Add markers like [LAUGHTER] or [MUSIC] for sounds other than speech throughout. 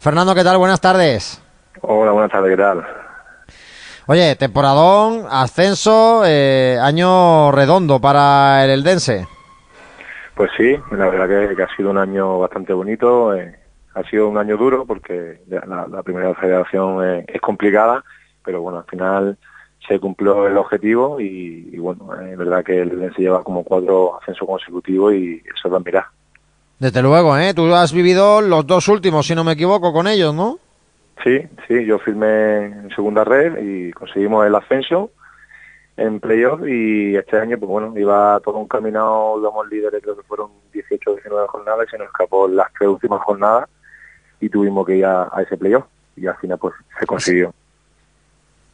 Fernando, ¿qué tal? Buenas tardes. Hola, buenas tardes, ¿qué tal? Oye, temporadón, ascenso, eh, año redondo para el Eldense. Pues sí, la verdad que, ha sido un año bastante bonito. Eh, ha sido un año duro porque la, primera federación es, complicada, pero bueno, al final se cumplió el objetivo y, bueno, es verdad que el Eldense lleva como cuatro ascensos consecutivos y eso da mirar. Desde luego, ¿eh? Tú has vivido los dos últimos, si no me equivoco, con ellos, ¿no? Sí, sí, yo firmé en segunda red y conseguimos el ascenso en playoff y este año, pues bueno, iba todo un caminado, digamos, líderes, creo que fueron 18 o 19 jornadas y se nos escapó las tres últimas jornadas y tuvimos que ir a, ese playoff y al final pues se consiguió.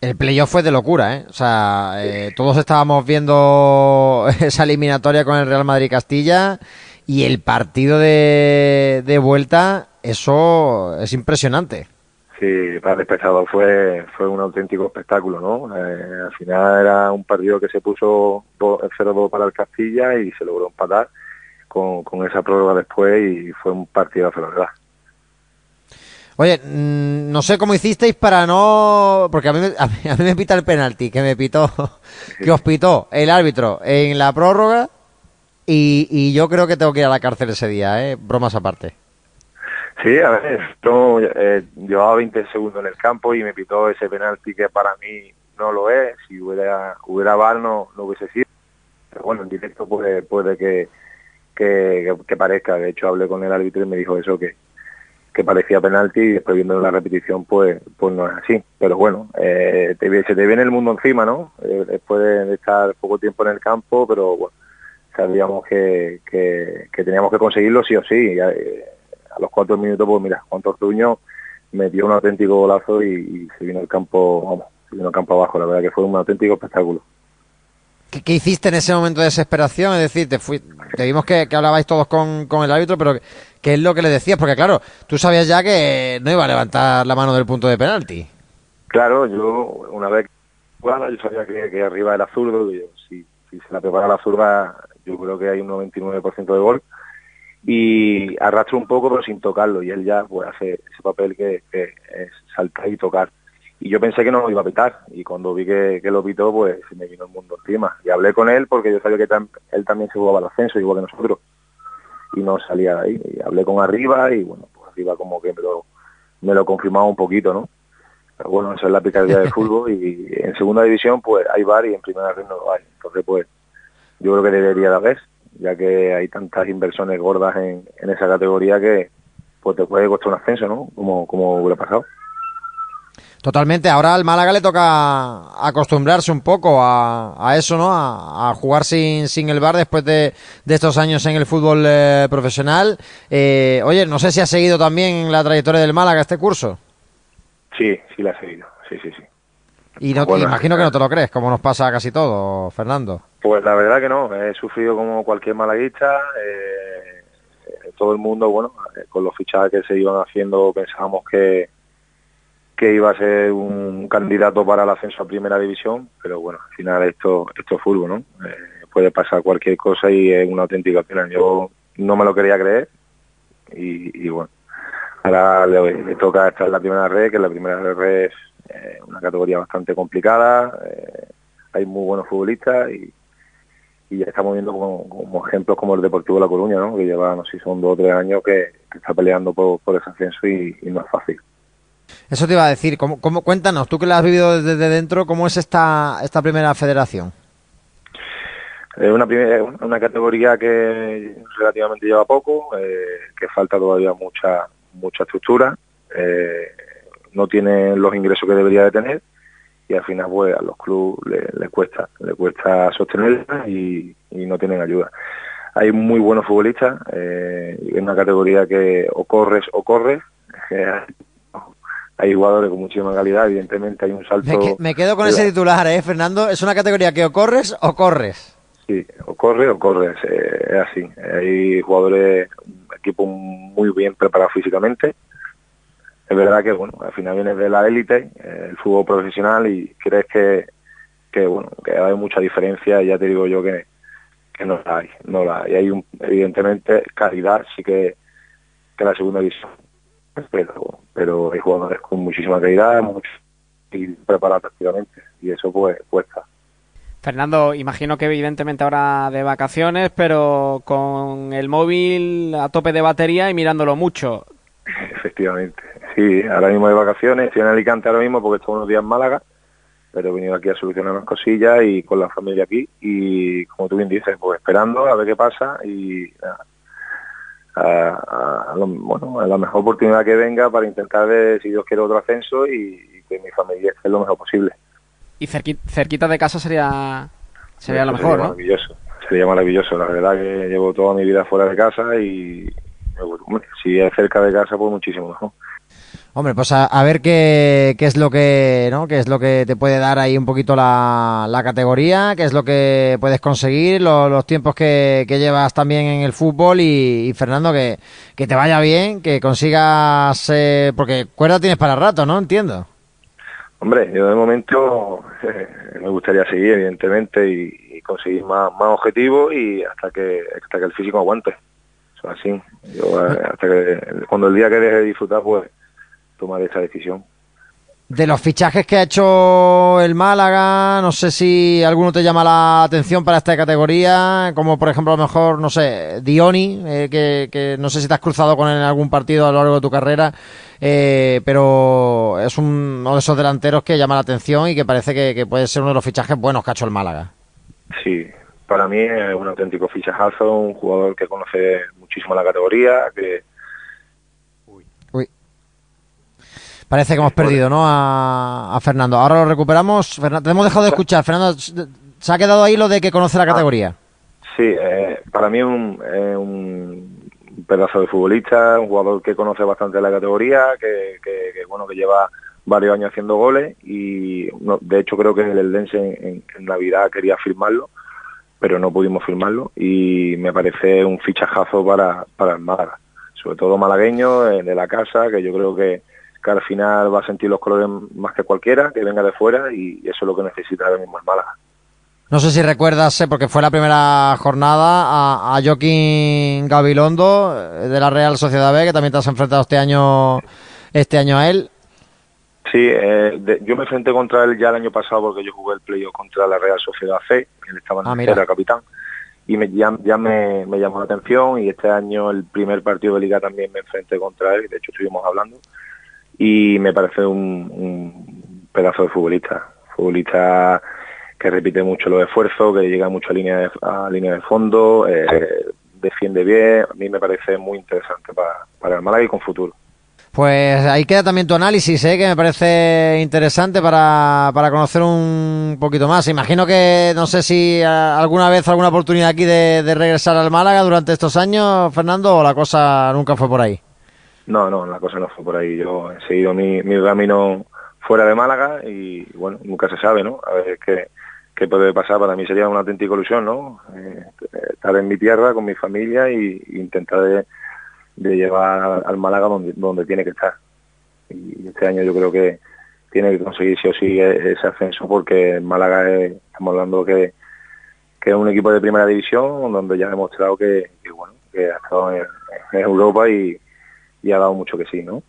El playoff fue de locura, ¿eh? O sea, eh, todos estábamos viendo [LAUGHS] esa eliminatoria con el Real Madrid Castilla y el partido de, de vuelta, eso es impresionante. Sí, para el espectador fue, fue un auténtico espectáculo, ¿no? Eh, al final era un partido que se puso 0-2 para el Castilla y se logró empatar con, con esa prórroga después y fue un partido la verdad. Oye, mm, no sé cómo hicisteis para no... Porque a mí, a mí, me pita el penalti, que me pitó, [LAUGHS] que os pitó el árbitro en la prórroga y, y yo creo que tengo que ir a la cárcel ese día, ¿eh? Bromas aparte. Sí, a ver, yo eh, llevaba 20 segundos en el campo y me pitó ese penalti que para mí no lo es. Si hubiera hubiera VAR no, no hubiese sido. Pero bueno, en directo puede, puede que, que, que, parezca. De hecho, hablé con el árbitro y me dijo eso, que, que parecía penalti y después viendo la repetición pues pues no es así. Pero bueno, eh, te, se te viene el mundo encima, ¿no? Eh, después de estar poco tiempo en el campo, pero bueno, sabíamos que, que, teníamos que conseguirlo sí o sí. Eh, a los cuatro minutos, pues mira, Juan Tortuño metió un auténtico golazo y, se vino el campo, vamos, se vino el campo abajo. La verdad que fue un auténtico espectáculo. ¿Qué, hiciste en ese momento de desesperación? Es decir, te, fui, te vimos que, hablabais todos con, con, el árbitro, pero ¿qué es lo que le decías? Porque claro, tú sabías ya que no iba a levantar la mano del punto de penalti. Claro, yo una vez jugada, yo sabía que, que, arriba era zurdo, y yo, si, si se la prepara la zurda yo creo que hay un 99% de gol y arrastra un poco pero sin tocarlo. Y él ya pues hace ese papel que, es saltar y tocar. Y yo pensé que no lo iba a pitar. Y cuando vi que, lo pitó pues se me vino el mundo encima. Y hablé con él porque yo sabía que él también se jugaba al ascenso igual que nosotros. Y no salía de ahí. Y hablé con arriba y bueno pues arriba como que me lo, me lo confirmaba un poquito no pero bueno eso es la picardía del [LAUGHS] fútbol. Y en segunda división pues hay bar y en primera red no lo hay. Entonces pues yo creo que debería de haber, ya que hay tantas inversiones gordas en, esa categoría que pues te puede costar un ascenso, ¿no? Como, como hubiera pasado. Totalmente. Ahora al Málaga le toca acostumbrarse un poco a, eso, ¿no? A, jugar sin, sin el bar después de, estos años en el fútbol eh, profesional. Eh, oye, no sé si ha seguido también la trayectoria del Málaga este curso. Sí, sí la ha seguido. Sí, sí, sí. Y no, imagino que no te lo crees, como nos pasa casi todo, Fernando. Pues la verdad que no, he sufrido como cualquier malaguista. Eh, todo el mundo, bueno, eh, con los fichajes que se iban haciendo pensábamos que, que iba a ser un candidato para el ascenso a primera división, pero bueno, al final esto, esto es fútbol, ¿no? Eh, puede pasar cualquier cosa y es una auténtica pena. Yo no me lo quería creer y, bueno, ahora le, toca estar en la primera red, que la primera red es una categoría bastante complicada, hay muy buenos futbolistas y, y ya estamos viendo como, ejemplos como el Deportivo La Coruña, ¿no? que lleva, no sé, son dos o tres años que, está peleando por, ese ascenso y, no es fácil. Eso te iba a decir, ¿cómo, cómo, cuéntanos, tú que la has vivido desde dentro, ¿cómo es esta, esta primera federación? Es una, una categoría que relativamente lleva poco, eh, que falta todavía mucha mucha estructura, eh, no tiene los ingresos que debería de tener y al final pues a los clubes les cuesta, le cuesta sostenerla y, no tienen ayuda. Hay muy buenos futbolistas, eh, en una categoría que o corres o corres, hay jugadores con muchísima calidad, evidentemente hay un salto... Me, quedo con ese titular, ¿eh, Fernando? Es una categoría que o corres o corres. Sí, o corres o corres, eh, es así. Hay jugadores, equipo muy bien preparado físicamente, es verdad que bueno al final vienes de la élite eh, el fútbol profesional y crees que, que bueno que hay mucha diferencia y ya te digo yo que, que no la hay no la hay hay un, evidentemente calidad sí que que la segunda división pero, pero hay jugadores con muchísima calidad mucho, y preparados prácticamente y eso pues cuesta. Fernando, imagino que evidentemente ahora de vacaciones, pero con el móvil a tope de batería y mirándolo mucho. Efectivamente, sí, ahora mismo de vacaciones, estoy en Alicante ahora mismo porque estoy unos días en Málaga, pero he venido aquí a solucionar unas cosillas y con la familia aquí y como tú bien dices, pues esperando a ver qué pasa y a, bueno, a la mejor oportunidad que venga para intentar, ver, si Dios quiere, otro ascenso y, que mi familia esté lo mejor posible. Y cerquita, de casa sería sería lo mejor, sería Maravilloso, sería maravilloso. La verdad que llevo toda mi vida fuera de casa y si es cerca de casa, pues muchísimo mejor. Hombre, pues a, ver qué, qué, es lo que, ¿no? Qué es lo que te puede dar ahí un poquito la, la categoría, qué es lo que puedes conseguir, los tiempos que, que, llevas también en el fútbol y, Fernando, que, que, te vaya bien, que consigas, eh, porque cuerda tienes para rato, ¿no? Entiendo. Hombre, yo de momento [LAUGHS] eh, me gustaría seguir, evidentemente, y, conseguir más, más objetivos y hasta que, hasta que el físico aguante. Eso así. Eh, hasta que, cuando el día que deje de disfrutar, pues tomar esa decisión. De los fichajes que ha hecho el Málaga, no sé si alguno te llama la atención para esta categoría, como por ejemplo a lo mejor, no sé, Dioni, eh, que, no sé si te has cruzado con él en algún partido a lo largo de tu carrera, eh, pero es uno de esos delanteros que llama la atención y que parece que, puede ser uno de los fichajes buenos que ha hecho el Málaga. Sí, para mí es un auténtico fichajazo, un jugador que conoce muchísimo la categoría, que Parece que hemos perdido, ¿no? A, Fernando. Ahora lo recuperamos. te hemos dejado de escuchar. Fernando, ¿se ha quedado ahí lo de que conoce la categoría? Sí, eh, para mí es un, un, pedazo de futbolista, un jugador que conoce bastante la categoría, que, bueno que lleva varios años haciendo goles y de hecho creo que el Lense en, en, Navidad quería firmarlo, pero no pudimos firmarlo y me parece un fichajazo para, para el Málaga, sobre todo malagueño, eh, de la casa, que yo creo que que al final va a sentir los colores más que cualquiera, que venga de fuera y eso es lo que necesita ahora mismo el Málaga. No sé si recuerdas, eh, porque fue la primera jornada, a, a Joaquín Gabilondo eh, de la Real Sociedad B, que también te has enfrentado este año, este año a él. Sí, eh, yo me enfrenté contra él ya el año pasado porque yo jugué el playoff contra la Real Sociedad C, él estaba en ah, capitán, y me, ya, me, me, llamó la atención y este año el primer partido de liga también me enfrenté contra él, de hecho estuvimos hablando y me parece un, pedazo de futbolista, futbolista que repite mucho los esfuerzos, que llega mucho a línea de, a línea de fondo, eh, defiende bien, a mí me parece muy interesante para, para el Málaga y con futuro. Pues ahí queda también tu análisis, ¿eh? que me parece interesante para, para conocer un poquito más. Imagino que no sé si alguna vez, alguna oportunidad aquí de, de regresar al Málaga durante estos años, Fernando, o la cosa nunca fue por ahí. No, no, la cosa no fue por ahí. Yo he seguido mi, mi camino fuera de Málaga y bueno, nunca se sabe, ¿no? A ver qué, qué puede pasar. Para mí sería una auténtica ilusión, ¿no? Eh, estar en mi tierra con mi familia y, intentar de, llevar al Málaga donde, donde tiene que estar. Y este año yo creo que tiene que conseguir sí o sí e, ese ascenso porque Málaga estamos hablando que, que es un equipo de primera división donde ya ha demostrado que, bueno que ha estado en Europa y, y ha dado mucho que sí, ¿no?